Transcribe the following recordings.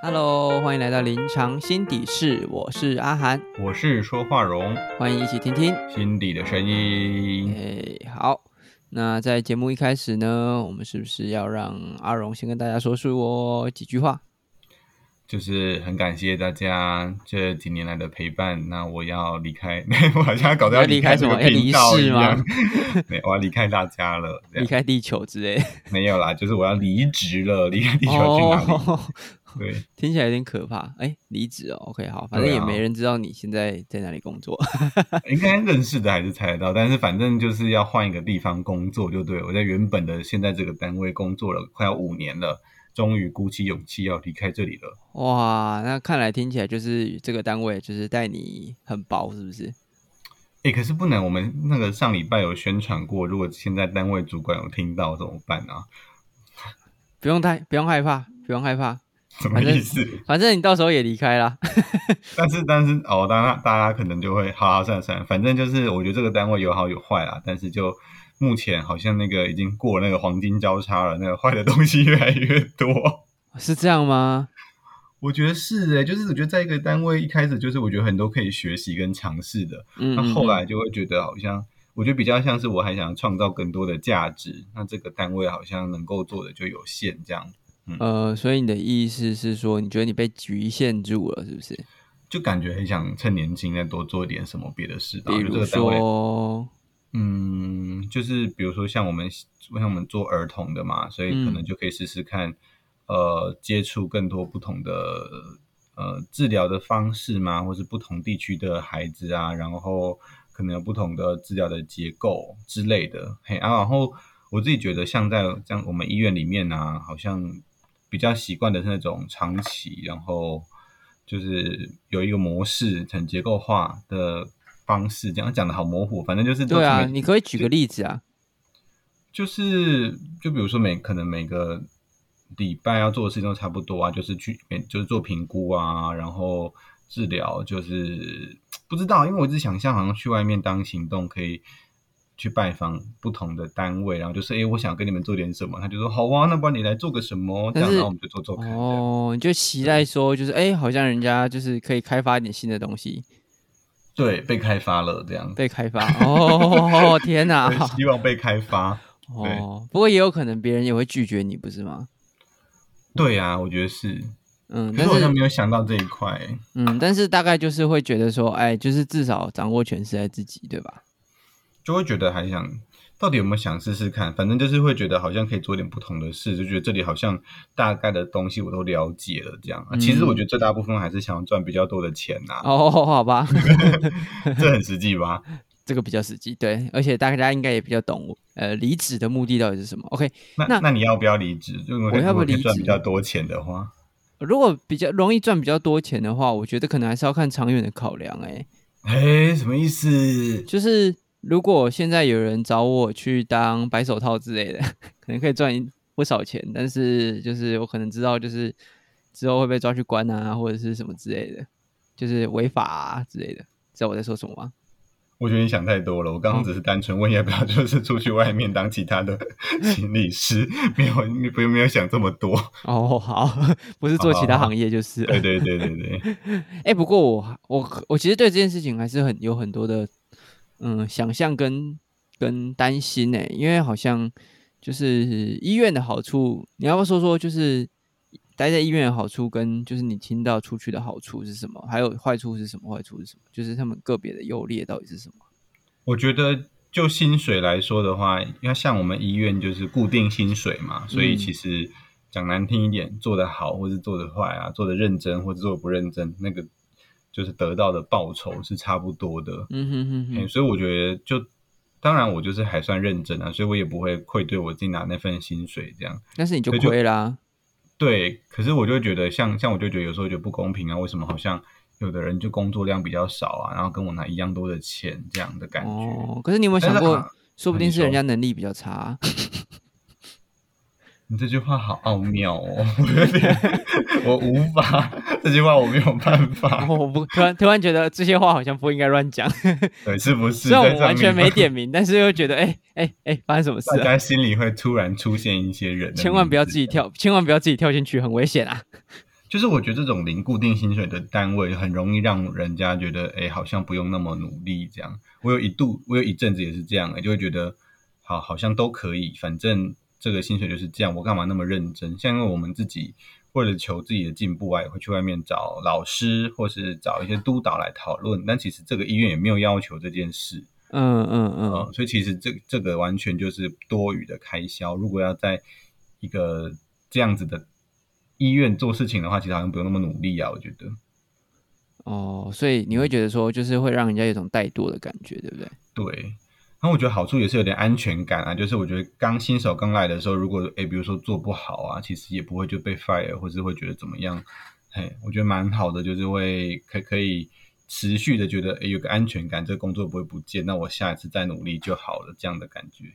Hello，欢迎来到临床心底室，我是阿涵，我是说话荣，欢迎一起听听心底的声音。哎，好，那在节目一开始呢，我们是不是要让阿荣先跟大家说说几句话？就是很感谢大家这几年来的陪伴。那我要离开，我好像搞得要离开什么频道一样。没，我要离开大家了，离开地球之类。没有啦，就是我要离职了，离开地球去哪里？对，听起来有点可怕。哎，离职哦，OK，好，反正也没人知道你现在在哪里工作。应该认识的还是猜得到，但是反正就是要换一个地方工作，就对我在原本的现在这个单位工作了快要五年了。终于鼓起勇气要离开这里了。哇，那看来听起来就是这个单位就是待你很薄，是不是？哎，可是不能，我们那个上礼拜有宣传过，如果现在单位主管有听到怎么办啊？不用太不用害怕，不用害怕。什么意思？反正你到时候也离开了。但是但是哦，当然大家可能就会好好算了算了，反正就是我觉得这个单位有好有坏啊，但是就。目前好像那个已经过那个黄金交叉了，那个坏的东西越来越多，是这样吗？我觉得是诶，就是我觉得在一个单位一开始就是我觉得很多可以学习跟尝试的，那后来就会觉得好像我觉得比较像是我还想创造更多的价值，那这个单位好像能够做的就有限这样。呃，所以你的意思是说，你觉得你被局限住了，是不是？就感觉很想趁年轻再多做一点什么别的事，比如说。嗯，就是比如说像我们像我们做儿童的嘛，所以可能就可以试试看，呃，接触更多不同的呃治疗的方式嘛，或是不同地区的孩子啊，然后可能有不同的治疗的结构之类的。嘿啊，然后我自己觉得像在像我们医院里面呢，好像比较习惯的是那种长期，然后就是有一个模式很结构化的。方式这样讲的好模糊，反正就是对啊，你可以举个例子啊，就是就比如说每可能每个礼拜要做的事情都差不多啊，就是去就是做评估啊，然后治疗，就是 不知道，因为我一直想象好像去外面当行动，可以去拜访不同的单位，然后就是哎，我想跟你们做点什么，他就说好啊，那不然你来做个什么，这样然后我们就做做看。哦，你就期待说就是哎，好像人家就是可以开发一点新的东西。对，被开发了这样。被开发哦，天哪！希望被开发。哦，不过也有可能别人也会拒绝你，不是吗？对呀，我觉得是。嗯，但是好像没有想到这一块。嗯，但是大概就是会觉得说，哎，就是至少掌握权是在自己，对吧？就会觉得还想。到底有没有想试试看？反正就是会觉得好像可以做点不同的事，就觉得这里好像大概的东西我都了解了，这样。其实我觉得最大部分还是想要赚比较多的钱呐。哦，好吧，这很实际吧？这个比较实际，对，而且大家应该也比较懂，呃，离职的目的到底是什么？OK，那那你要不要离职？我要不离职赚比较多钱的话，如果比较容易赚比较多钱的话，我觉得可能还是要看长远的考量。哎，哎，什么意思？就是。如果现在有人找我去当白手套之类的，可能可以赚不少钱，但是就是我可能知道，就是之后会被抓去关啊，或者是什么之类的，就是违法啊之类的。知道我在说什么吗？我觉得你想太多了。我刚刚只是单纯问要不要，就是出去外面当其他的 心理师，没有，你不用没有想这么多。哦，好，不是做其他行业就是。对对对对对。哎，不过我我我其实对这件事情还是很有很多的。嗯，想象跟跟担心呢，因为好像就是医院的好处，你要不要说说？就是待在医院的好处，跟就是你听到出去的好处是什么？还有坏处是什么？坏处是什么？就是他们个别的优劣到底是什么？我觉得就薪水来说的话，要像我们医院就是固定薪水嘛，所以其实讲难听一点，做得好或是做得坏啊，做得认真或者做的不认真，那个。就是得到的报酬是差不多的，嗯哼哼，所以我觉得就当然我就是还算认真啊，所以我也不会愧对我自己拿那份薪水这样。但是你就亏啦，对。可是我就觉得像像我就觉得有时候觉得不公平啊，为什么好像有的人就工作量比较少啊，然后跟我拿一样多的钱这样的感觉。哦，可是你有没有想过，说不定是人家能力比较差。你这句话好奥妙哦，我 无法，这句话我没有办法。我不突然突然觉得这些话好像不应该乱讲。对，是不是？虽然我完全没点名，但是又觉得，哎哎哎，发生什么事？大家心里会突然出现一些人，千万不要自己跳，千万不要自己跳进去，很危险啊！就是我觉得这种零固定薪水的单位，很容易让人家觉得，哎，好像不用那么努力这样。我有一度，我有一阵子也是这样，就会觉得，好，好像都可以，反正这个薪水就是这样，我干嘛那么认真？像因为我们自己为了求自己的进步啊，也会去外面找老师，或是找一些督导来讨论。但其实这个医院也没有要求这件事。嗯嗯嗯，所以其实这这个完全就是多余的开销。如果要在一个这样子的。医院做事情的话，其实好像不用那么努力啊，我觉得。哦，所以你会觉得说，就是会让人家有种怠惰的感觉，对不对？对。然后我觉得好处也是有点安全感啊，就是我觉得刚新手刚来的时候，如果诶比如说做不好啊，其实也不会就被 fire，或是会觉得怎么样？嘿，我觉得蛮好的，就是会可可以持续的觉得诶有个安全感，这个工作不会不见，那我下一次再努力就好了，这样的感觉。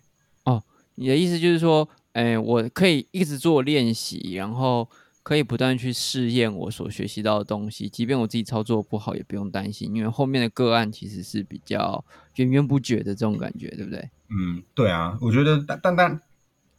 哦，你的意思就是说，诶，我可以一直做练习，然后。可以不断去试验我所学习到的东西，即便我自己操作不好，也不用担心，因为后面的个案其实是比较源源不绝的这种感觉，对不对？嗯，对啊，我觉得但但但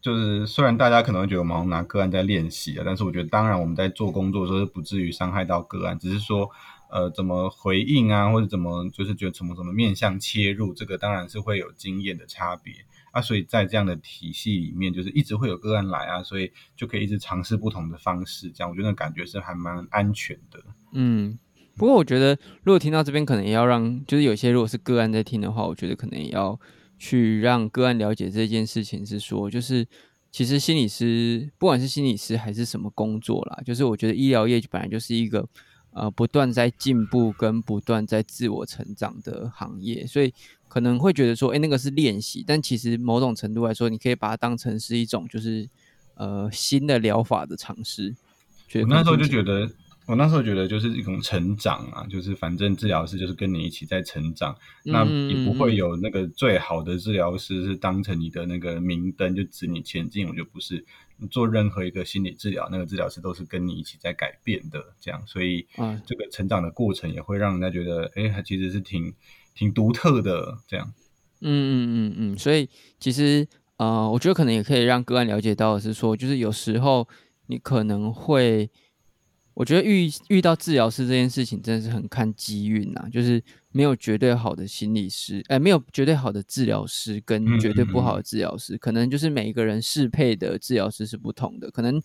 就是虽然大家可能会觉得我们拿个案在练习啊，但是我觉得当然我们在做工作的时候是不至于伤害到个案，只是说呃怎么回应啊，或者怎么就是觉得什么什么面向切入，这个当然是会有经验的差别。啊，所以在这样的体系里面，就是一直会有个案来啊，所以就可以一直尝试不同的方式，这样我觉得感觉是还蛮安全的。嗯，不过我觉得如果听到这边，可能也要让，就是有些如果是个案在听的话，我觉得可能也要去让个案了解这件事情，是说，就是其实心理师不管是心理师还是什么工作啦，就是我觉得医疗业本来就是一个呃不断在进步跟不断在自我成长的行业，所以。可能会觉得说，哎，那个是练习，但其实某种程度来说，你可以把它当成是一种，就是呃新的疗法的尝试。我那时候就觉得，我那时候觉得就是一种成长啊，就是反正治疗师就是跟你一起在成长，那也不会有那个最好的治疗师是当成你的那个明灯就指你前进。我就不是，做任何一个心理治疗，那个治疗师都是跟你一起在改变的，这样，所以这个成长的过程也会让人家觉得，哎，其实是挺。挺独特的，这样。嗯嗯嗯嗯，所以其实呃，我觉得可能也可以让个案了解到的是说，就是有时候你可能会，我觉得遇遇到治疗师这件事情真的是很看机运呐，就是没有绝对好的心理师，哎，没有绝对好的治疗师跟绝对不好的治疗师，可能就是每一个人适配的治疗师是不同的。可能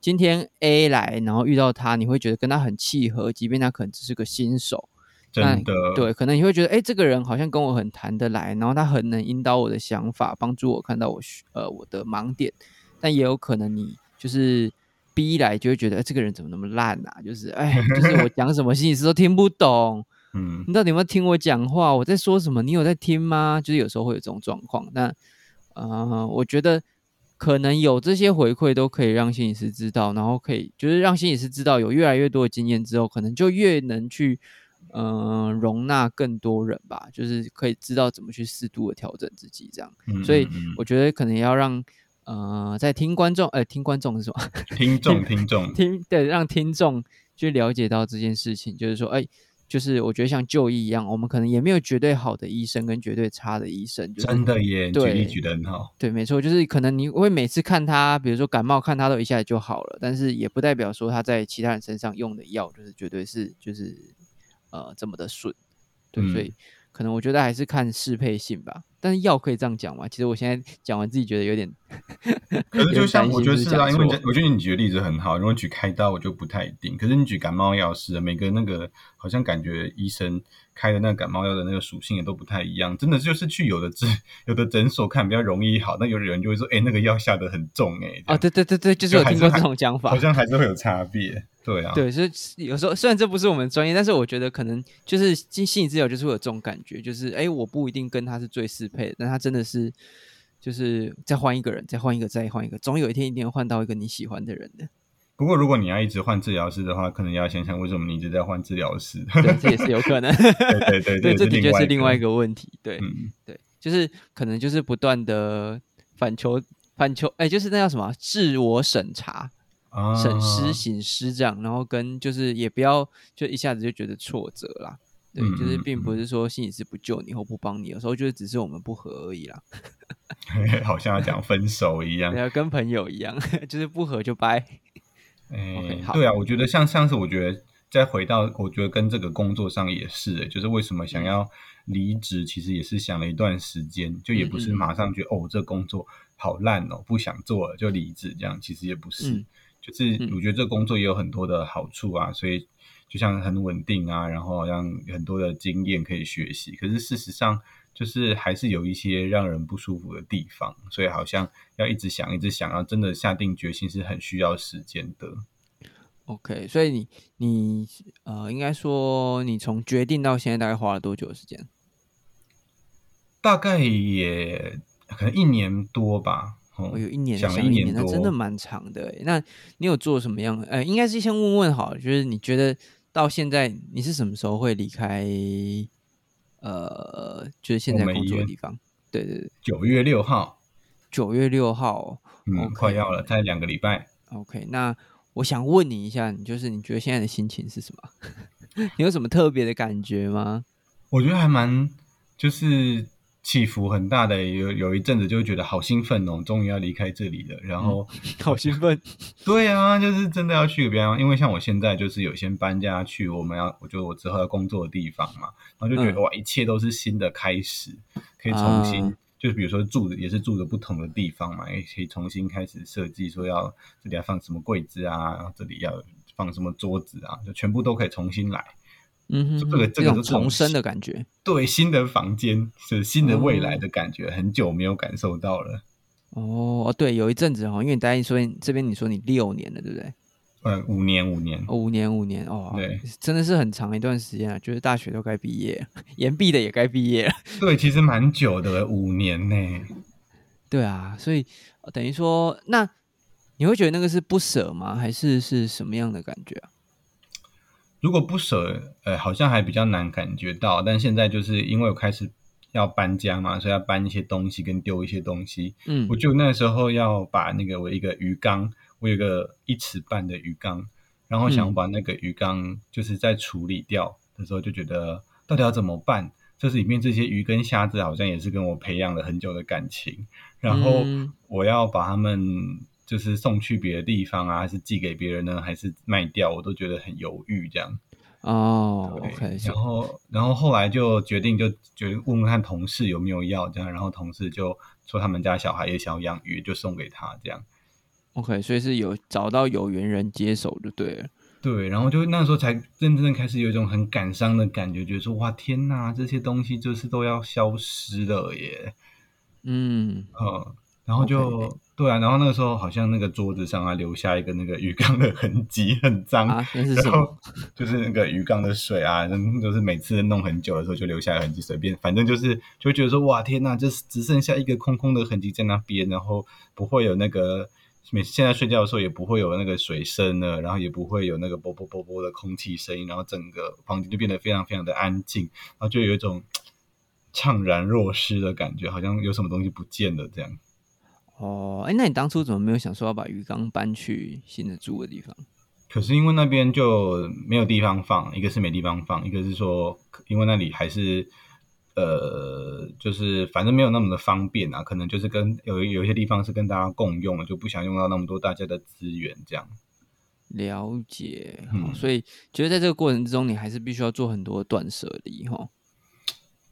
今天 A 来，然后遇到他，你会觉得跟他很契合，即便他可能只是个新手。真的对，可能你会觉得，哎，这个人好像跟我很谈得来，然后他很能引导我的想法，帮助我看到我呃我的盲点。但也有可能你就是逼来就会觉得，哎，这个人怎么那么烂啊？就是哎，就是我讲什么心理师都听不懂。嗯，你到底有没有听我讲话？我在说什么？你有在听吗？就是有时候会有这种状况。那呃，我觉得可能有这些回馈都可以让心理师知道，然后可以就是让心理师知道，有越来越多的经验之后，可能就越能去。嗯，容纳更多人吧，就是可以知道怎么去适度的调整自己，这样。所以我觉得可能要让呃，在听观众，呃，听观众是什么？听众，听众，听对，让听众去了解到这件事情，就是说，哎，就是我觉得像就医一样，我们可能也没有绝对好的医生跟绝对差的医生。真的耶，举例举得很好。对，没错，就是可能你会每次看他，比如说感冒，看他都一下子就好了，但是也不代表说他在其他人身上用的药就是绝对是就是。呃，这么的顺，对，所以可能我觉得还是看适配性吧。但是药可以这样讲吗？其实我现在讲完自己觉得有点，可是就像我觉得是啊，因为我觉得你举的例子很好。如果举开刀，我就不太一定。可是你举感冒药是，每个那个好像感觉医生开的那个感冒药的那个属性也都不太一样。真的就是去有的诊有的诊所看比较容易好，那有的人就会说，哎，那个药下的很重，哎，啊，对对对对，就是有听过这种讲法，好像还是会有差别。对啊，对，所以有时候虽然这不是我们专业，但是我觉得可能就是心心理治疗就是会有这种感觉，就是哎，我不一定跟他是最适配的，但他真的是就是再换一个人，再换一个，再换一个，总有一天一定会换到一个你喜欢的人的。不过如果你要一直换治疗师的话，可能要想想为什么你一直在换治疗师，对，这也是有可能。对对对，这的确是另外一个问题。对，对，就是可能就是不断的反求反求，哎，就是那叫什么自我审查。审诗、醒诗这样，然后跟就是也不要就一下子就觉得挫折啦，对，就是并不是说心理师不救你或不帮你，有时候就是只是我们不合而已啦。好像要讲分手一样，要跟朋友一样，就是不合就掰。哎，对啊，我觉得像上次，我觉得再回到，我觉得跟这个工作上也是，就是为什么想要离职，其实也是想了一段时间，就也不是马上觉得哦，这工作好烂哦，不想做了就离职，这样其实也不是，就是我觉得这工作也有很多的好处啊，所以就像很稳定啊，然后让很多的经验可以学习，可是事实上。就是还是有一些让人不舒服的地方，所以好像要一直想，一直想要真的下定决心是很需要时间的。OK，所以你你呃，应该说你从决定到现在大概花了多久的时间？大概也可能一年多吧。我有一年想了一年多，那真的蛮长的。那你有做什么样？呃，应该是先问问好，就是你觉得到现在你是什么时候会离开？呃，就是现在工作的地方，对对对，九月六号，九月六号，嗯，快要了，在两个礼拜。OK，那我想问你一下，你就是你觉得现在的心情是什么？你有什么特别的感觉吗？我觉得还蛮，就是。起伏很大的，有有一阵子就会觉得好兴奋哦，终于要离开这里了。然后好兴奋，对啊，就是真的要去个地方。因为像我现在就是有先搬家去我们要，我就我之后要工作的地方嘛，然后就觉得哇，一切都是新的开始，可以重新，就是比如说住的也是住的不同的地方嘛，也可以重新开始设计，说要这里要放什么柜子啊，然后这里要放什么桌子啊，就全部都可以重新来。嗯，这个这个是重生的感觉，对，新的房间是新的未来的感觉，很久没有感受到了。哦，对，有一阵子哈，因为你大概说这边你说你六年了，对不对？呃，五年，五年，五年，五年，哦，对，真的是很长一段时间啊，就是大学都该毕业，研毕的也该毕业了。对，其实蛮久的，五年呢。对啊，所以等于说，那你会觉得那个是不舍吗？还是是什么样的感觉啊？如果不舍，呃，好像还比较难感觉到。但现在就是因为我开始要搬家嘛，所以要搬一些东西跟丢一些东西。嗯，我就那时候要把那个我一个鱼缸，我有个一尺半的鱼缸，然后想把那个鱼缸就是在处理掉的时候，就觉得到底要怎么办？就是里面这些鱼跟虾子好像也是跟我培养了很久的感情，然后我要把它们。就是送去别的地方啊，还是寄给别人呢，还是卖掉？我都觉得很犹豫这样。哦，OK。然后，然后后来就决定，就就问问看同事有没有要这样。然后同事就说他们家小孩也想要养鱼，就送给他这样。OK，所以是有找到有缘人接手就对了。对，然后就那时候才真正的开始有一种很感伤的感觉，觉得说哇天哪，这些东西就是都要消失了耶。嗯，呃，然后就。对啊，然后那个时候好像那个桌子上还留下一个那个鱼缸的痕迹，很脏。然后 就是那个鱼缸的水啊，就是每次弄很久的时候就留下痕迹，随便反正就是就觉得说哇天呐，就是只剩下一个空空的痕迹在那边，然后不会有那个每现在睡觉的时候也不会有那个水声了，然后也不会有那个啵啵啵啵的空气声音，然后整个房间就变得非常非常的安静，然后就有一种 怅然若失的感觉，好像有什么东西不见了这样。哦，哎，那你当初怎么没有想说要把鱼缸搬去新的住的地方？可是因为那边就没有地方放，一个是没地方放，一个是说因为那里还是呃，就是反正没有那么的方便啊，可能就是跟有有一些地方是跟大家共用，就不想用到那么多大家的资源这样。了解，嗯，所以觉得在这个过程之中，你还是必须要做很多断舍离，哈。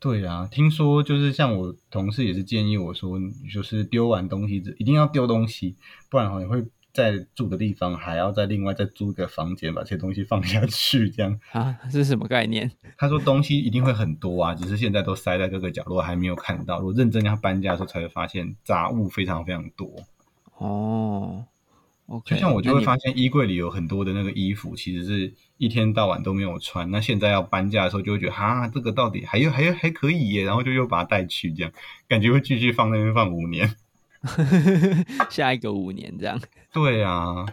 对啊，听说就是像我同事也是建议我说，就是丢完东西一定要丢东西，不然的话你会在住的地方还要再另外再租个房间，把这些东西放下去，这样啊？是什么概念？他说东西一定会很多啊，只是现在都塞在各个角落，还没有看到。如果认真要搬家的时候，才会发现杂物非常非常多。哦。就像我就会发现衣柜里有很多的那个衣服，其实是一天到晚都没有穿。那现在要搬家的时候，就会觉得哈，这个到底还有还有还可以耶，然后就又把它带去，这样感觉会继续放那边放五年，下一个五年这样。对啊。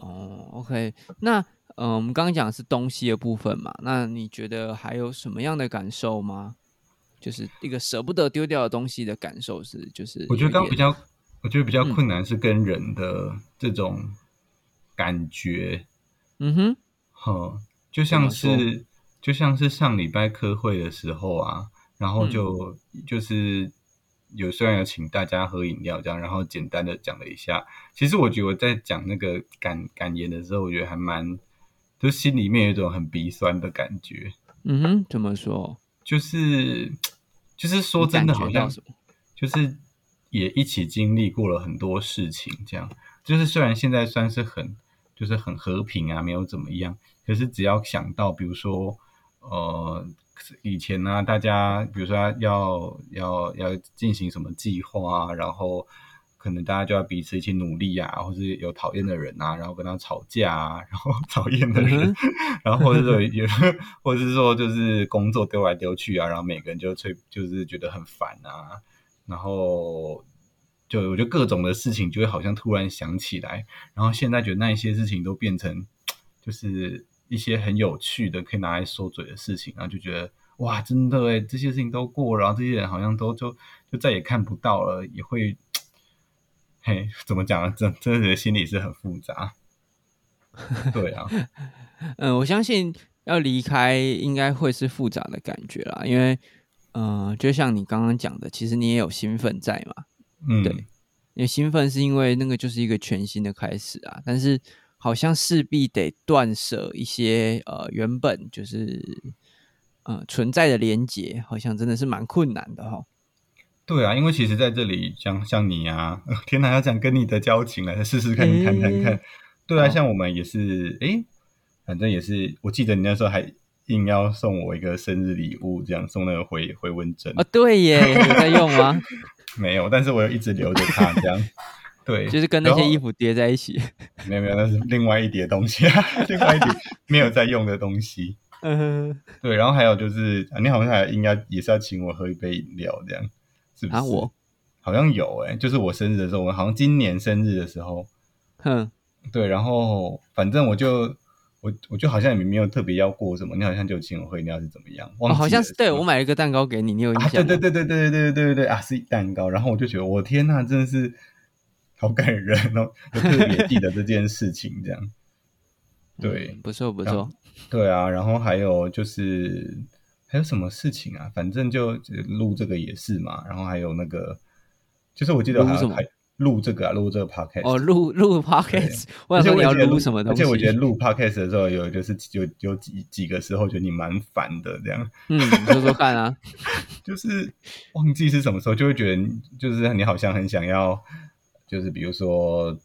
哦，OK，那嗯，我们刚刚讲的是东西的部分嘛，那你觉得还有什么样的感受吗？就是一个舍不得丢掉的东西的感受是，就是我觉得刚比较。我觉得比较困难是跟人的这种感觉，嗯哼，呵，就像是就像是上礼拜科会的时候啊，然后就就是有虽然有请大家喝饮料这样，然后简单的讲了一下。其实我觉得我在讲那个感感言的时候，我觉得还蛮，就心里面有一种很鼻酸的感觉。嗯哼，怎么说？就是 就是说真的，好像就是也一起经历过了很多事情，这样。就是虽然现在算是很就是很和平啊，没有怎么样，可是只要想到，比如说呃。以前呢，大家比如说要要要进行什么计划啊，然后可能大家就要彼此一起努力啊，或是有讨厌的人啊，然后跟他吵架啊，然后 讨厌的人，然后或者说有，或者是说就是工作丢来丢去啊，然后每个人就催，就是觉得很烦啊，然后就我觉得各种的事情就会好像突然想起来，然后现在觉得那一些事情都变成就是。一些很有趣的可以拿来说嘴的事情，然后就觉得哇，真的哎，这些事情都过了，然后这些人好像都就就再也看不到了，也会嘿，怎么讲呢？真真的心里是很复杂。对啊，嗯，我相信要离开应该会是复杂的感觉啦，因为嗯，就像你刚刚讲的，其实你也有兴奋在嘛，嗯，对，因为兴奋是因为那个就是一个全新的开始啊，但是。好像势必得断舍一些呃原本就是呃存在的连接，好像真的是蛮困难的哈。对啊，因为其实在这里像像你啊，天哪，要讲跟你的交情来试试看，谈谈看。对啊，像我们也是，哎，反正也是，我记得你那时候还硬要送我一个生日礼物，这样送那个回回纹针啊。对耶，你在用吗？没有，但是我有一直留着它 这样。对，就是跟那些衣服叠在一起。没有没有，那是另外一叠东西，另外一叠没有在用的东西。嗯，对，然后还有就是，你好像还应该也是要请我喝一杯饮料，这样是不是？啊，我好像有哎，就是我生日的时候，我好像今年生日的时候，哼，对，然后反正我就我我就好像也没有特别要过什么，你好像就请我喝饮料是怎么样？哦，好像是对我买了一个蛋糕给你，你有印象？对对对对对对对对对对啊，是蛋糕，然后我就觉得我天呐，真的是。好感人哦，就特别记得这件事情，这样，对，不错不错，对啊，然后还有就是还有什么事情啊？反正就录这个也是嘛，然后还有那个，就是我记得还还录这个啊，录这个 podcast 哦，录录 podcast，我要录什么东西？而且我觉得录 podcast 的时候有就是有有几几个时候觉得你蛮烦的，这样，嗯，说说看啊，就是忘记是什么时候，就会觉得就是你好像很想要。就是比如说，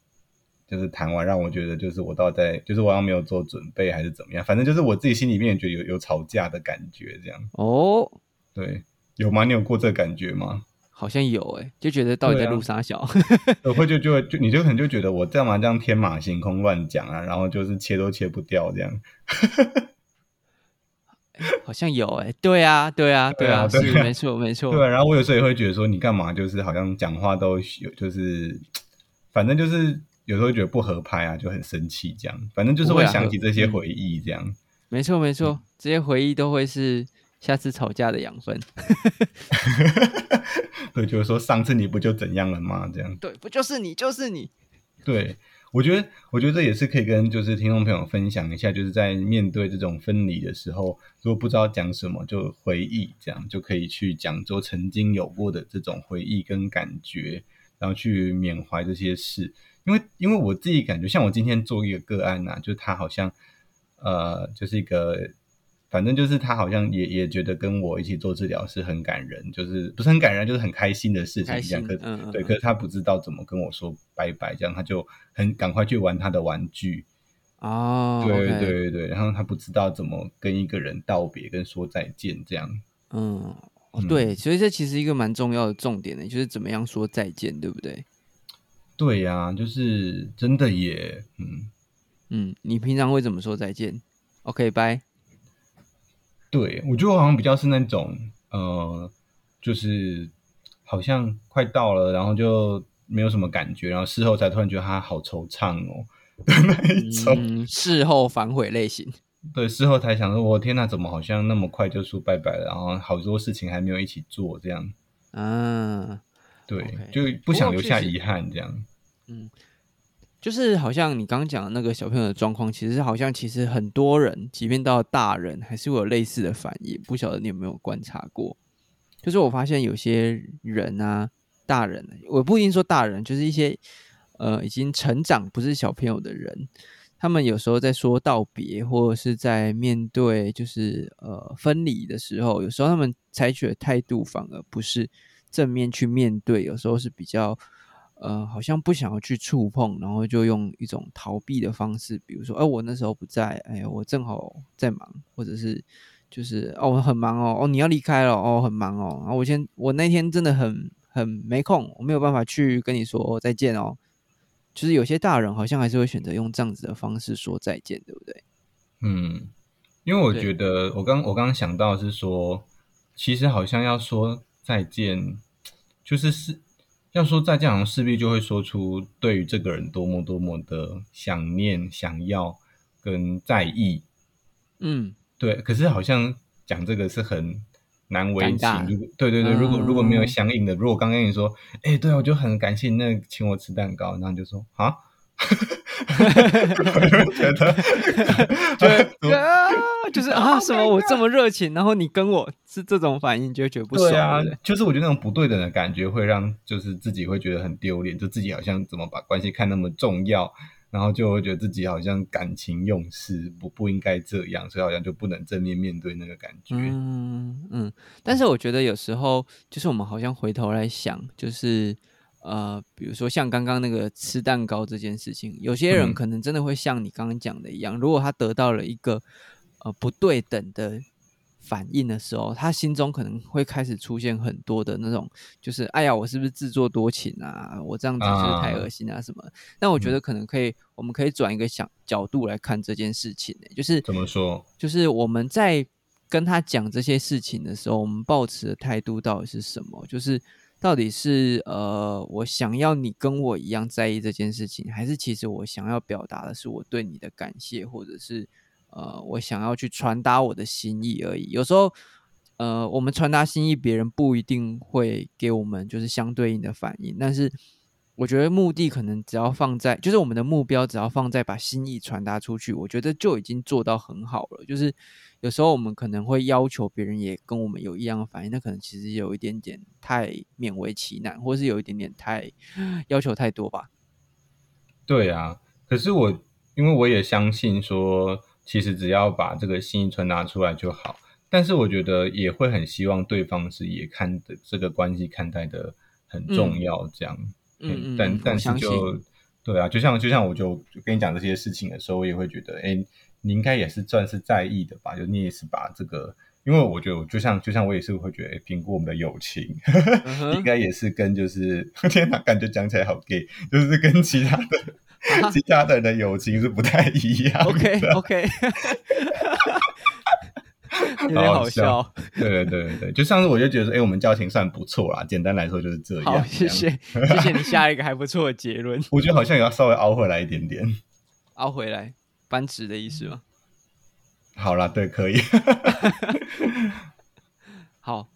就是谈完让我觉得，就是我到在，就是我好像没有做准备还是怎么样，反正就是我自己心里面觉得有有吵架的感觉，这样。哦，对，有吗？你有过这感觉吗？好像有诶，就觉得到底在录啥小？我会就就就你就可能就觉得我干嘛这样天马行空乱讲啊，然后就是切都切不掉这样。好像有诶，对啊，对啊，对啊，是没错，没错。对，然后我有时候也会觉得说，你干嘛就是好像讲话都有，就是反正就是有时候觉得不合拍啊，就很生气这样。反正就是会想起这些回忆这样。没错，没错，这些回忆都会是下次吵架的养分。对，就是说上次你不就怎样了吗？这样。对，不就是你，就是你。对。我觉得，我觉得这也是可以跟就是听众朋友分享一下，就是在面对这种分离的时候，如果不知道讲什么，就回忆，这样就可以去讲说曾经有过的这种回忆跟感觉，然后去缅怀这些事。因为，因为我自己感觉，像我今天做一个个案呐，就他好像，呃，就是一个。反正就是他好像也也觉得跟我一起做治疗是很感人，就是不是很感人，就是很开心的事情一样。可对，可是他不知道怎么跟我说拜拜，这样他就很赶快去玩他的玩具。哦，对对对对，然后他不知道怎么跟一个人道别跟说再见，这样。嗯，对，所以这其实一个蛮重要的重点的，就是怎么样说再见，对不对？对呀，就是真的也，嗯嗯，你平常会怎么说再见？OK，拜。对，我觉得我好像比较是那种，呃，就是好像快到了，然后就没有什么感觉，然后事后才突然觉得他好惆怅哦的那一种，事后反悔类型。对，事后才想说，我天哪，怎么好像那么快就说拜拜了？然后好多事情还没有一起做，这样。嗯，对，就不想留下遗憾，这样。嗯。就是好像你刚刚讲的那个小朋友的状况，其实好像其实很多人，即便到大人，还是会有类似的反应。不晓得你有没有观察过？就是我发现有些人啊，大人，我不一定说大人，就是一些呃已经成长不是小朋友的人，他们有时候在说道别，或者是在面对就是呃分离的时候，有时候他们采取的态度反而不是正面去面对，有时候是比较。呃，好像不想要去触碰，然后就用一种逃避的方式，比如说，哎，我那时候不在，哎，我正好在忙，或者是就是哦，我很忙哦，哦，你要离开了，哦，很忙哦，然后我先，我那天真的很很没空，我没有办法去跟你说再见哦。就是有些大人好像还是会选择用这样子的方式说再见，对不对？嗯，因为我觉得我刚我刚刚想到是说，其实好像要说再见，就是是。要说再见，好像势必就会说出对于这个人多么多么的想念、想要跟在意。嗯，对。可是好像讲这个是很难为情。如果对对对，如果如果没有相应的，如果刚跟你说，哎，对我就很感谢那请我吃蛋糕，然后就说啊。觉得，对啊，就是啊，什么我这么热情，然后你跟我是这种反应，就觉得不爽。对啊，就是我觉得那种不对等的感觉，会让就是自己会觉得很丢脸，就自己好像怎么把关系看那么重要，然后就会觉得自己好像感情用事，不不应该这样，所以好像就不能正面面对那个感觉。嗯嗯，但是我觉得有时候就是我们好像回头来想，就是。呃，比如说像刚刚那个吃蛋糕这件事情，有些人可能真的会像你刚刚讲的一样，如果他得到了一个呃不对等的反应的时候，他心中可能会开始出现很多的那种，就是哎呀，我是不是自作多情啊？我这样子是不是太恶心啊什么？那我觉得可能可以，我们可以转一个想角度来看这件事情，就是怎么说？就是我们在跟他讲这些事情的时候，我们抱持的态度到底是什么？就是。到底是呃，我想要你跟我一样在意这件事情，还是其实我想要表达的是我对你的感谢，或者是呃，我想要去传达我的心意而已。有时候，呃，我们传达心意，别人不一定会给我们就是相对应的反应，但是我觉得目的可能只要放在，就是我们的目标只要放在把心意传达出去，我觉得就已经做到很好了。就是。有时候我们可能会要求别人也跟我们有一样的反应，那可能其实有一点点太勉为其难，或是有一点点太要求太多吧。对啊，可是我因为我也相信说，其实只要把这个心意传达出来就好。但是我觉得也会很希望对方是也看的这个关系看待的很重要，这样。嗯嗯。但但是就对啊，就像就像我就跟你讲这些事情的时候，我也会觉得，哎。你应该也是算是在意的吧？就你也是把这个，因为我觉得，就像就像我也是会觉得评估我们的友情，应该也是跟就是 天哪，感觉讲起来好 gay，就是跟其他的其他的人的友情是不太一样。OK OK，有点好笑。对对对对就上次我就觉得说，哎，我们交情算不错啦。简单来说就是这样。好，谢谢谢谢你下一个还不错的结论。我觉得好像也要稍微凹回来一点点，凹回来。扳直的意思吗？好了，对，可以。好，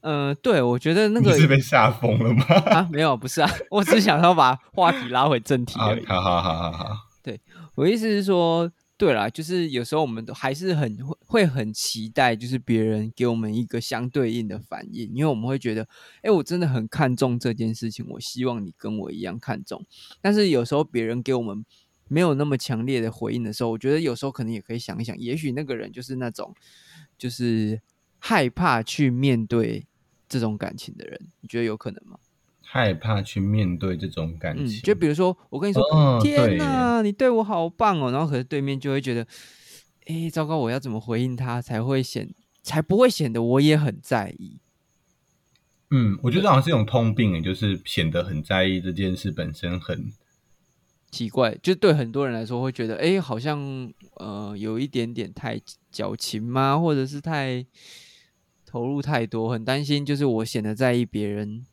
嗯，对，我觉得那个是被吓疯了吗？啊，没有，不是啊，我只想要把话题拉回正题而已。好好好好好。对我意思是说，对啦，就是有时候我们都还是很会很期待，就是别人给我们一个相对应的反应，因为我们会觉得，哎，我真的很看重这件事情，我希望你跟我一样看重。但是有时候别人给我们。没有那么强烈的回应的时候，我觉得有时候可能也可以想一想，也许那个人就是那种，就是害怕去面对这种感情的人，你觉得有可能吗？害怕去面对这种感情，就比如说我跟你说，天哪，你对我好棒哦，然后可是对面就会觉得，哎，糟糕，我要怎么回应他才会显，才不会显得我也很在意？嗯，我觉得好像是一种通病，就是显得很在意这件事本身很。奇怪，就对很多人来说会觉得，哎，好像呃有一点点太矫情吗？或者是太投入太多，很担心，就是我显得在意别人。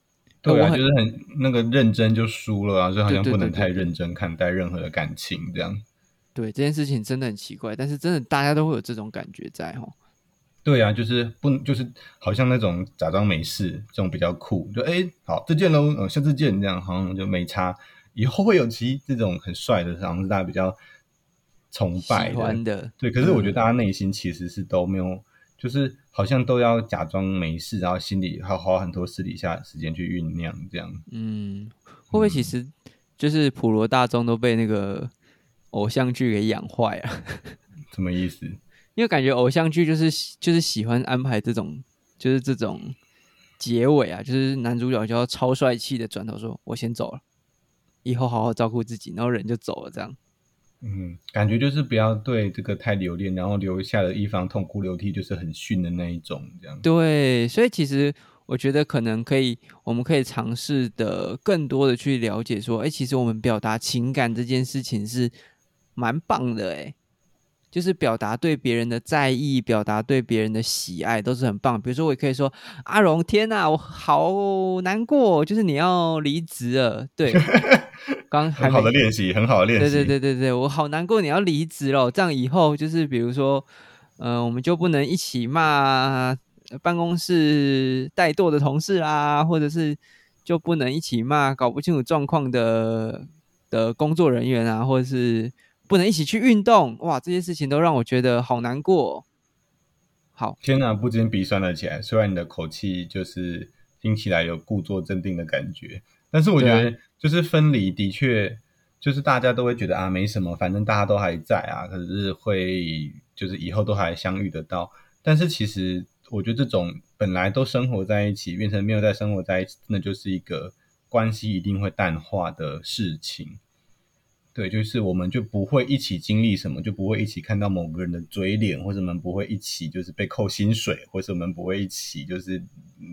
对啊，就是很那个认真就输了啊，就好像不能太认真看待任何的感情这样。对这件事情真的很奇怪，但是真的大家都会有这种感觉在哦。对啊，就是不就是好像那种假装没事，这种比较酷，就哎好这件喽，嗯下次见这样，好像就没差。以后会有其这种很帅的，好像是大家比较崇拜的，对。可是我觉得大家内心其实是都没有就是好像都要假装没事，然后心里还花很多私底下时间去酝酿这样。嗯，会不会其实就是普罗大众都被那个偶像剧给养坏了？什么意思？因为感觉偶像剧就是就是喜欢安排这种就是这种结尾啊，就是男主角就要超帅气的转头说：“我先走了，以后好好照顾自己。”然后人就走了，这样。嗯，感觉就是不要对这个太留恋，然后留下的一方痛哭流涕，就是很逊的那一种，这样。对，所以其实我觉得可能可以，我们可以尝试的更多的去了解，说，哎，其实我们表达情感这件事情是蛮棒的，哎，就是表达对别人的在意，表达对别人的喜爱，都是很棒。比如说，我也可以说，阿荣，天哪，我好难过，就是你要离职了，对。刚很好的练习，很好的练习。对对对对对，我好难过，你要离职了，这样以后就是比如说，呃，我们就不能一起骂办公室怠惰的同事啊，或者是就不能一起骂搞不清楚状况的的工作人员啊，或者是不能一起去运动。哇，这些事情都让我觉得好难过。好，天哪，不禁鼻酸了起来。虽然你的口气就是听起来有故作镇定的感觉。但是我觉得，就是分离的确，就是大家都会觉得啊，没什么，反正大家都还在啊，可是会就是以后都还相遇得到。但是其实，我觉得这种本来都生活在一起，变成没有再生活在一起，那就是一个关系一定会淡化的事情。对，就是我们就不会一起经历什么，就不会一起看到某个人的嘴脸，或者我们不会一起就是被扣薪水，或者我们不会一起就是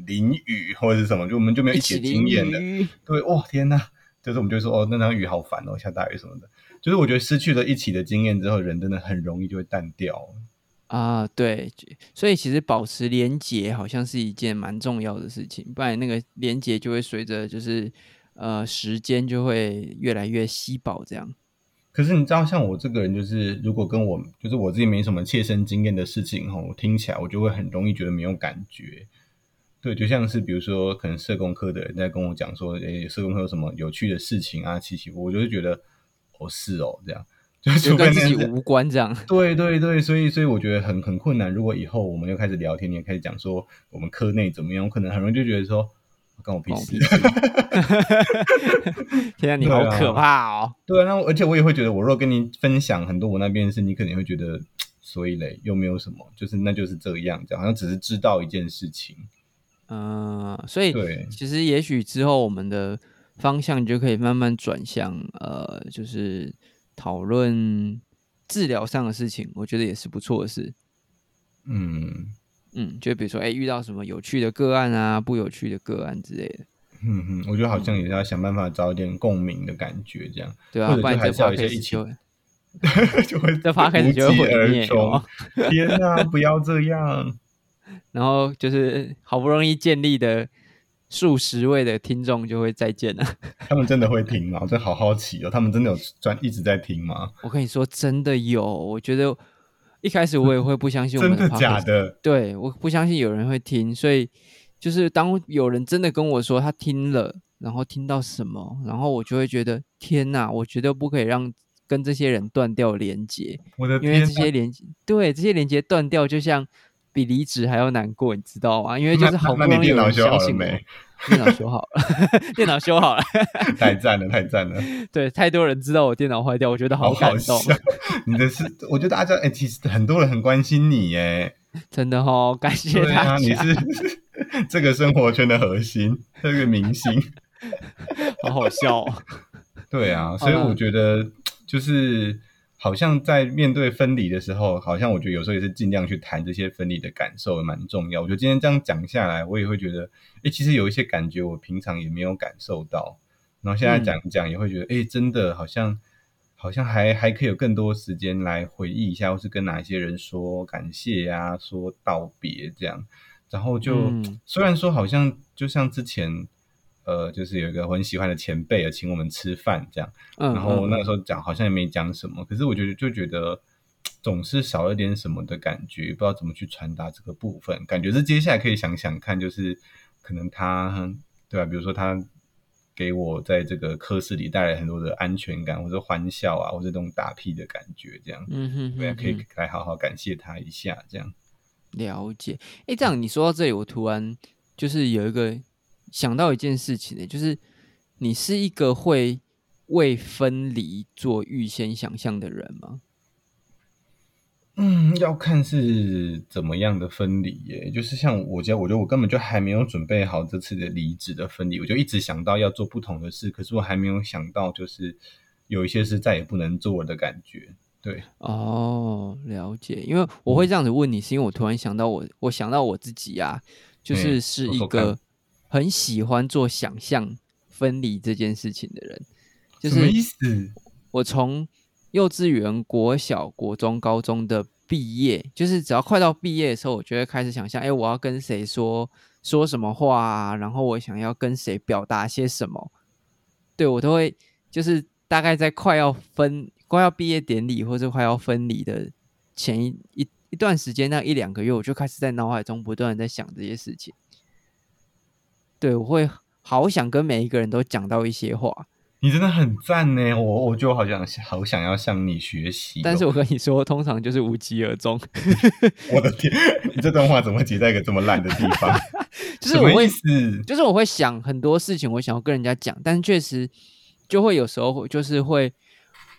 淋雨或者是什么，就我们就没有一起经验的。对，哇，天哪！就是我们就说哦，那场雨好烦哦，下大雨什么的。就是我觉得失去了一起的经验之后，人真的很容易就会淡掉啊。对，所以其实保持连结好像是一件蛮重要的事情，不然那个连结就会随着就是。呃，时间就会越来越稀薄，这样。可是你知道，像我这个人，就是如果跟我就是我自己没什么切身经验的事情哈，我听起来我就会很容易觉得没有感觉。对，就像是比如说，可能社工科的人在跟我讲说，诶，社工科有什么有趣的事情啊，奇奇，我就会觉得，哦，是哦，这样，就跟自己无关这样。对对对，所以所以我觉得很很困难。如果以后我们又开始聊天，你也开始讲说我们科内怎么样，我可能很容易就觉得说。跟我屁事！天啊，你好可怕哦！对啊，那而且我也会觉得，我若跟你分享很多我那边的事，你可能会觉得，所以嘞，又没有什么，就是那就是这样，这样好像只是知道一件事情。嗯，所以对，其实也许之后我们的方向就可以慢慢转向，呃，就是讨论治疗上的事情，我觉得也是不错的事。嗯。嗯，就比如说，哎，遇到什么有趣的个案啊，不有趣的个案之类的。嗯哼，我觉得好像也是要想办法找一点共鸣的感觉，这样。对啊，不然还是要一些一起，就会在发开始就会毁灭。天哪，不要这样！然后就是好不容易建立的数十位的听众就会再见了。他们真的会听吗？我真好好奇哦，他们真的有专一直在听吗？我跟你说，真的有。我觉得。一开始我也会不相信，真的假的？对，我不相信有人会听，所以就是当有人真的跟我说他听了，然后听到什么，然后我就会觉得天哪，我绝对不可以让跟这些人断掉连接。我的因为这些连接，对这些连接断掉，就像比离职还要难过，你知道吗？因为就是好不容易有人相信我。电脑修好了，电脑修好了，太赞了，太赞了！对，太多人知道我电脑坏掉，我觉得好感动。你的是，我觉得大家哎，其实很多人很关心你耶，真的哦，感谢大家。你是 这个生活圈的核心，这个明星，好好笑。哦。对啊，所以我觉得就是。好像在面对分离的时候，好像我觉得有时候也是尽量去谈这些分离的感受，蛮重要。我觉得今天这样讲下来，我也会觉得，哎，其实有一些感觉我平常也没有感受到，然后现在讲一讲，也会觉得，哎，真的好像，好像还还可以有更多时间来回忆一下，或是跟哪一些人说感谢呀，说道别这样。然后就虽然说好像就像之前。呃，就是有一个我很喜欢的前辈啊，请我们吃饭这样，然后那个时候讲好像也没讲什么，可是我觉得就觉得总是少了点什么的感觉，不知道怎么去传达这个部分，感觉是接下来可以想想看，就是可能他对吧？比如说他给我在这个科室里带来很多的安全感，或者欢笑啊，或者这种打屁的感觉，这样，嗯哼，对，可以来好好感谢他一下，这样。了解。哎，这样你说到这里，我突然就是有一个想到一件事情呢，就是你是一个会为分离做预先想象的人吗？嗯，要看是怎么样的分离耶。就是像我家，我觉得我根本就还没有准备好这次的离职的分离，我就一直想到要做不同的事，可是我还没有想到，就是有一些事再也不能做的感觉。对，哦，了解。因为我会这样子问你，是因为我突然想到我，我想到我自己啊，就是是一个很喜欢做想象分离这件事情的人。什么意思？我从幼稚园、国小、国中、高中的毕业，就是只要快到毕业的时候，我就会开始想象：哎，我要跟谁说说什么话，啊然后我想要跟谁表达些什么。对我都会，就是大概在快要分、快要毕业典礼或者快要分离的前一一一段时间，那一两个月，我就开始在脑海中不断的在想这些事情。对我会好想跟每一个人都讲到一些话。你真的很赞呢，我我就好想好想要向你学习。但是我跟你说，通常就是无疾而终。我的天，你这段话怎么结在一个这么烂的地方？就是我会，就是我会想很多事情，我想要跟人家讲，但确实就会有时候就是会，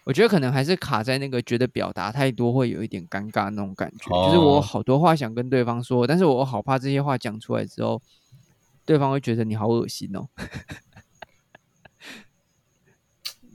我觉得可能还是卡在那个觉得表达太多会有一点尴尬那种感觉。就是我好多话想跟对方说，但是我好怕这些话讲出来之后，对方会觉得你好恶心哦。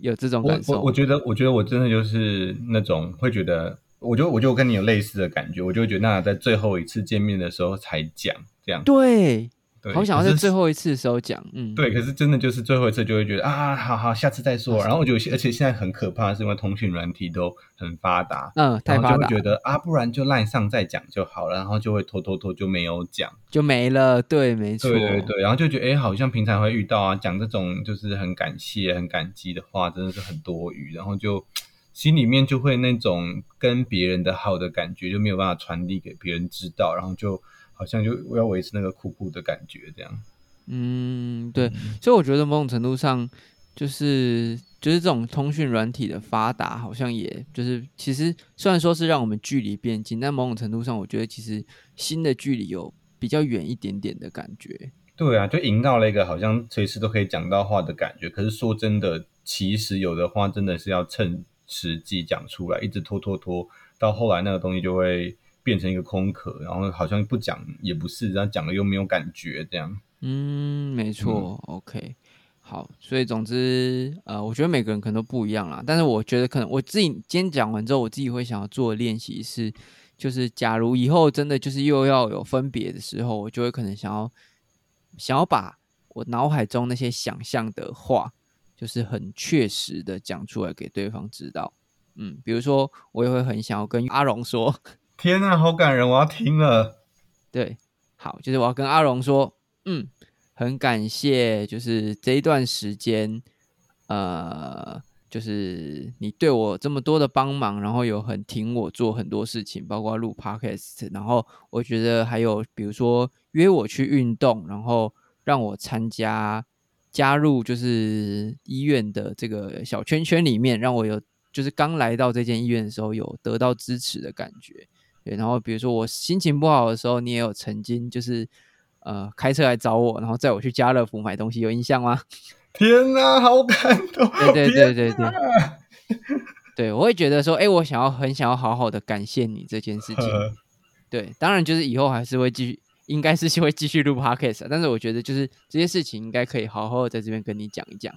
有这种感受，我我觉得，我觉得我真的就是那种会觉得，我就我就跟你有类似的感觉，我就觉得那在最后一次见面的时候才讲这样。对。好想要在最后一次的时候讲，嗯，对，可是真的就是最后一次就会觉得啊，好好，下次再说。然后我就而且现在很可怕，是因为通讯软体都很发达，嗯，太发达，觉得啊，不然就赖上再讲就好了，然后就会拖拖拖就没有讲，就没了。对，没错，对对对，然后就觉得哎，好像平常会遇到啊，讲这种就是很感谢、很感激的话，真的是很多余，然后就心里面就会那种跟别人的好的感觉就没有办法传递给别人知道，然后就。好像就要维持那个酷酷的感觉，这样。嗯，对，所以我觉得某种程度上，就是就是这种通讯软体的发达，好像也就是其实虽然说是让我们距离变近，但某种程度上，我觉得其实新的距离有比较远一点点的感觉。对啊，就营造了一个好像随时都可以讲到话的感觉。可是说真的，其实有的话真的是要趁时机讲出来，一直拖拖拖，到后来那个东西就会。变成一个空壳，然后好像不讲也不是，然后讲了又没有感觉，这样。嗯，没错。OK，好，所以总之，呃，我觉得每个人可能都不一样啦。但是我觉得可能我自己今天讲完之后，我自己会想要做的练习是，就是假如以后真的就是又要有分别的时候，我就会可能想要想要把我脑海中那些想象的话，就是很确实的讲出来给对方知道。嗯，比如说我也会很想要跟阿荣说。天呐，好感人！我要听了。对，好，就是我要跟阿荣说，嗯，很感谢，就是这一段时间，呃，就是你对我这么多的帮忙，然后有很挺我做很多事情，包括录 podcast，然后我觉得还有比如说约我去运动，然后让我参加加入就是医院的这个小圈圈里面，让我有就是刚来到这间医院的时候有得到支持的感觉。对，然后比如说我心情不好的时候，你也有曾经就是呃开车来找我，然后载我去家乐福买东西，有印象吗？天哪，好感动！对对对对对，对我会觉得说，哎，我想要很想要好好的感谢你这件事情。对，当然就是以后还是会继续，应该是会继续录 podcast，但是我觉得就是这些事情应该可以好好的在这边跟你讲一讲。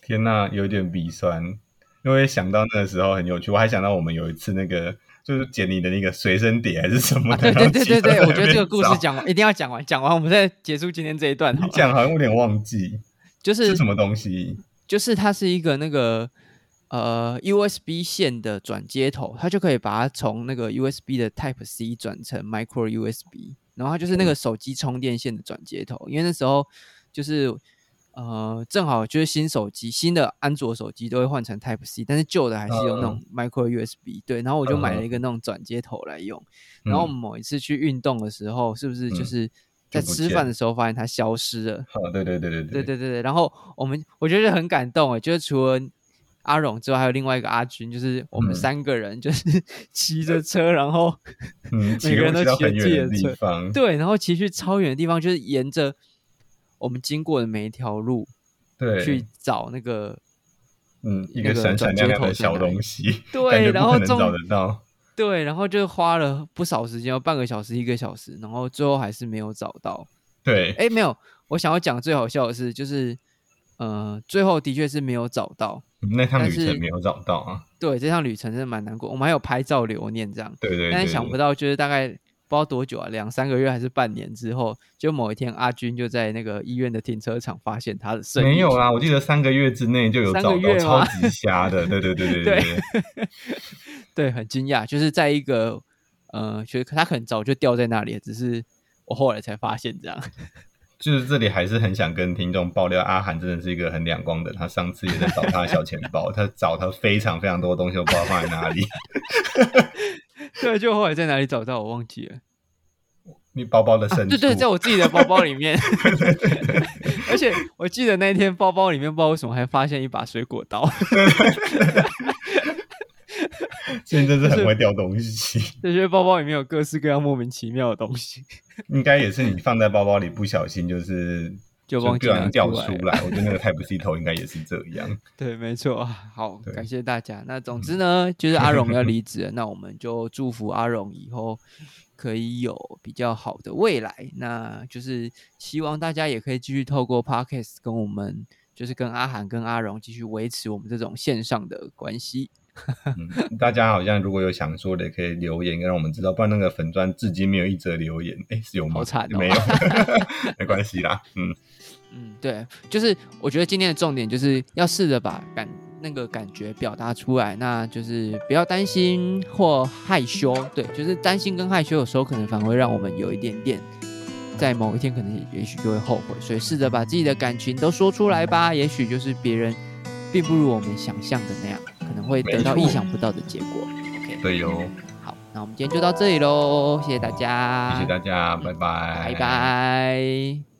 天哪，有点鼻酸，因为想到那个时候很有趣，我还想到我们有一次那个。就是捡你的那个随身碟还是什么的？对对对对对，我觉得这个故事讲完一定要讲完，讲完我们再结束今天这一段。你讲好像有点忘记，就是什么东西？就是它是一个那个呃 USB 线的转接头，它就可以把它从那个 USB 的 Type C 转成 Micro USB，然后它就是那个手机充电线的转接头。因为那时候就是。呃，正好就是新手机，新的安卓手机都会换成 Type C，但是旧的还是用那种 Micro USB。对，然后我就买了一个那种转接头来用。然后某一次去运动的时候，是不是就是在吃饭的时候发现它消失了？对对对对对对对对对。然后我们我觉得很感动哎，就是除了阿荣之后，还有另外一个阿军，就是我们嗯三个人，就是 骑着车，然后嗯，每个人都骑着自己的车地方，对，然后骑去超远的地方，就是沿着我们经过的每一条路对，去找那个嗯，一个个闪闪亮亮的小东西，对然后找得到。对，然后就花了不少时间，要半个小时、一个小时，然后最后还是没有找到。对，哎，没有，我想要讲最好笑的是，就是呃，最后的确是没有找到。那趟旅程没有找到啊。对，这趟旅程真的蛮难过，我们还有拍照留念这样。对对对，但是想不到，就是大概不知道多久啊，两三个月还是半年之后，就某一天阿军就在那个医院的停车场发现他的肾没有啦。我记得三个月之内就有三找到，超级瞎的。对对对对对对，对，很惊讶，就是在一个呃，其实他可能早就掉在那里，只是我后来才发现这样。就是这里还是很想跟听众爆料，阿涵真的是一个很两光的。他上次也在找他的小钱包，他找他非常非常多东西，都不知道放在哪里。对，就后来在哪里找到，我忘记了。你包包的啊深处，对对，在我自己的包包里面。而且我记得那天包包里面不知道为什么还发现一把水果刀，现在真是很会掉东西。这些包包里面有各式各样莫名其妙的东西，应该也是你放在包包里，不小心就是就忘记掉出来。我觉得那个 Type C 头应该也是这样。对，没错。好，感谢大家。那总之呢，就是阿荣要离 职了，那我们就祝福阿荣以后可以有比较好的未来。那就是希望大家也可以继续透过 Podcast 跟我们，就是跟阿涵跟阿荣继续维持我们这种线上的关系。嗯，大家好像如果有想说的，也可以留言让我们知道，不然那个粉砖至今没有一则留言。哎，是有吗？好惨哦没有，没关系啦。嗯，嗯，对，就是我觉得今天的重点就是要试着把感那个感觉表达出来，那就是不要担心或害羞，对，就是担心跟害羞有时候可能反而会让我们有一点点，在某一天可能也也许就会后悔，所以试着把自己的感情都说出来吧，也许就是别人并不如我们想象的那样，可能会得到意想不到的结果。OK，对哟，好，那我们今天就到这里喽，谢谢大家，谢谢大家，拜拜，拜拜。